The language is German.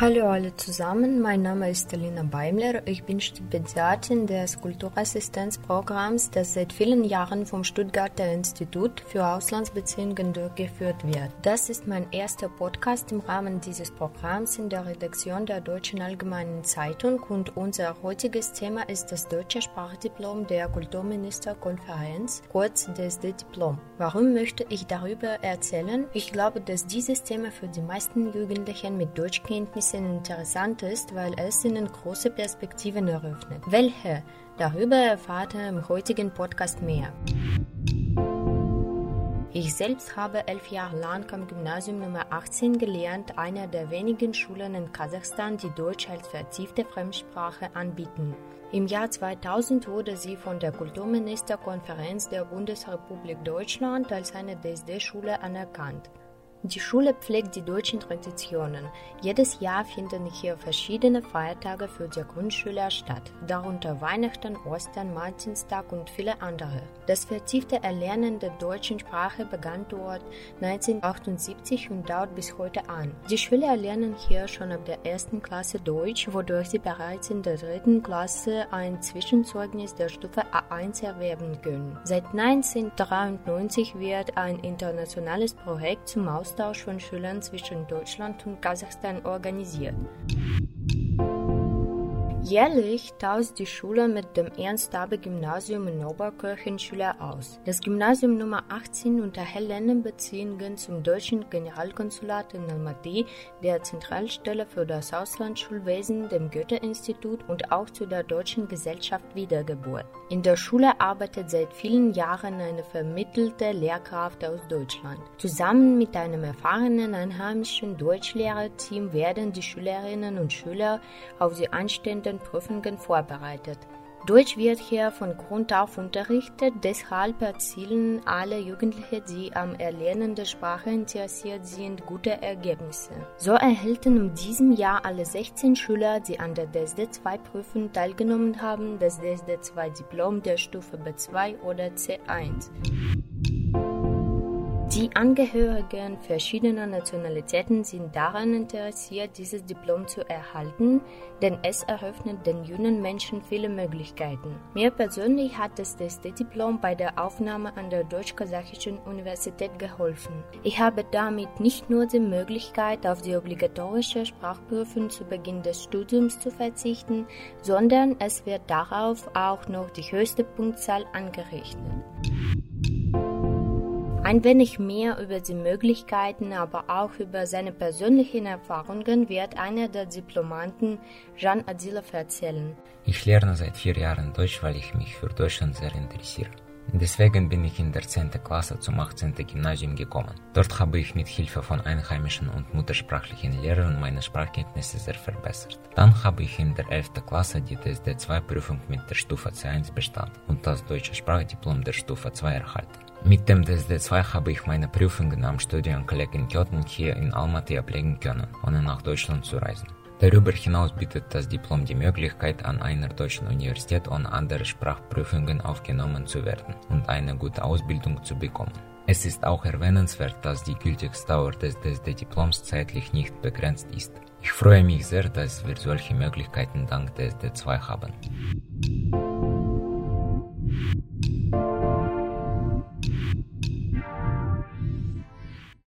Hallo alle zusammen, mein Name ist Alina Beimler. Ich bin Stipendiatin des Kulturassistenzprogramms, das seit vielen Jahren vom Stuttgarter Institut für Auslandsbeziehungen durchgeführt wird. Das ist mein erster Podcast im Rahmen dieses Programms in der Redaktion der Deutschen Allgemeinen Zeitung und unser heutiges Thema ist das deutsche Sprachdiplom der Kulturministerkonferenz, kurz DSD-Diplom. Warum möchte ich darüber erzählen? Ich glaube, dass dieses Thema für die meisten Jugendlichen mit Deutschkenntnissen bisschen interessant ist, weil es ihnen große Perspektiven eröffnet. Welche? Darüber erfahrt ihr im heutigen Podcast mehr. Ich selbst habe elf Jahre lang am Gymnasium Nummer 18 gelernt, einer der wenigen Schulen in Kasachstan, die Deutsch als vertiefte Fremdsprache anbieten. Im Jahr 2000 wurde sie von der Kulturministerkonferenz der Bundesrepublik Deutschland als eine DSD-Schule anerkannt. Die Schule pflegt die deutschen Traditionen. Jedes Jahr finden hier verschiedene Feiertage für die Grundschüler statt, darunter Weihnachten, Ostern, Martinstag und viele andere. Das vertiefte Erlernen der deutschen Sprache begann dort 1978 und dauert bis heute an. Die Schüler erlernen hier schon ab der ersten Klasse Deutsch, wodurch sie bereits in der dritten Klasse ein Zwischenzeugnis der Stufe A1 erwerben können. Seit 1993 wird ein internationales Projekt zum Aus Austausch von Schülern zwischen Deutschland und Kasachstan organisiert. Jährlich tauscht die Schule mit dem Ernst-Abbe-Gymnasium in Oberkirchen Schüler aus. Das Gymnasium Nummer 18 unterhält Länderbeziehungen zum deutschen Generalkonsulat in Almaty, der Zentralstelle für das Auslandsschulwesen, dem Goethe-Institut und auch zu der Deutschen Gesellschaft Wiedergeburt. In der Schule arbeitet seit vielen Jahren eine vermittelte Lehrkraft aus Deutschland. Zusammen mit einem erfahrenen einheimischen Deutschlehrerteam werden die Schülerinnen und Schüler auf die anstehende Prüfungen vorbereitet. Deutsch wird hier von Grund auf unterrichtet, deshalb erzielen alle Jugendliche, die am Erlernen der Sprache interessiert sind, gute Ergebnisse. So erhielten in diesem Jahr alle 16 Schüler, die an der DSD-2-Prüfung teilgenommen haben, das DSD-2-Diplom der Stufe B2 oder C1. Die Angehörigen verschiedener Nationalitäten sind daran interessiert, dieses Diplom zu erhalten, denn es eröffnet den jungen Menschen viele Möglichkeiten. Mir persönlich hat das DSD-Diplom bei der Aufnahme an der Deutsch-Kasachischen Universität geholfen. Ich habe damit nicht nur die Möglichkeit, auf die obligatorische Sprachprüfung zu Beginn des Studiums zu verzichten, sondern es wird darauf auch noch die höchste Punktzahl angerechnet. Ein wenig mehr über die Möglichkeiten, aber auch über seine persönlichen Erfahrungen wird einer der Diplomanten, Jean Adilov, erzählen. Ich lerne seit vier Jahren Deutsch, weil ich mich für Deutschland sehr interessiere. Deswegen bin ich in der 10. Klasse zum 18. Gymnasium gekommen. Dort habe ich mit Hilfe von einheimischen und muttersprachlichen Lehrern meine Sprachkenntnisse sehr verbessert. Dann habe ich in der 11. Klasse die TSD-2-Prüfung mit der Stufe C1 bestanden und das deutsche Sprachdiplom der Stufe 2 erhalten. Mit dem DSD2 habe ich meine Prüfungen am Studienkolleg in Kyoto hier in Almaty ablegen können, ohne nach Deutschland zu reisen. Darüber hinaus bietet das Diplom die Möglichkeit, an einer deutschen Universität ohne andere Sprachprüfungen aufgenommen zu werden und eine gute Ausbildung zu bekommen. Es ist auch erwähnenswert, dass die Gültigkeitsdauer des DSD-Diploms zeitlich nicht begrenzt ist. Ich freue mich sehr, dass wir solche Möglichkeiten dank DSD2 haben.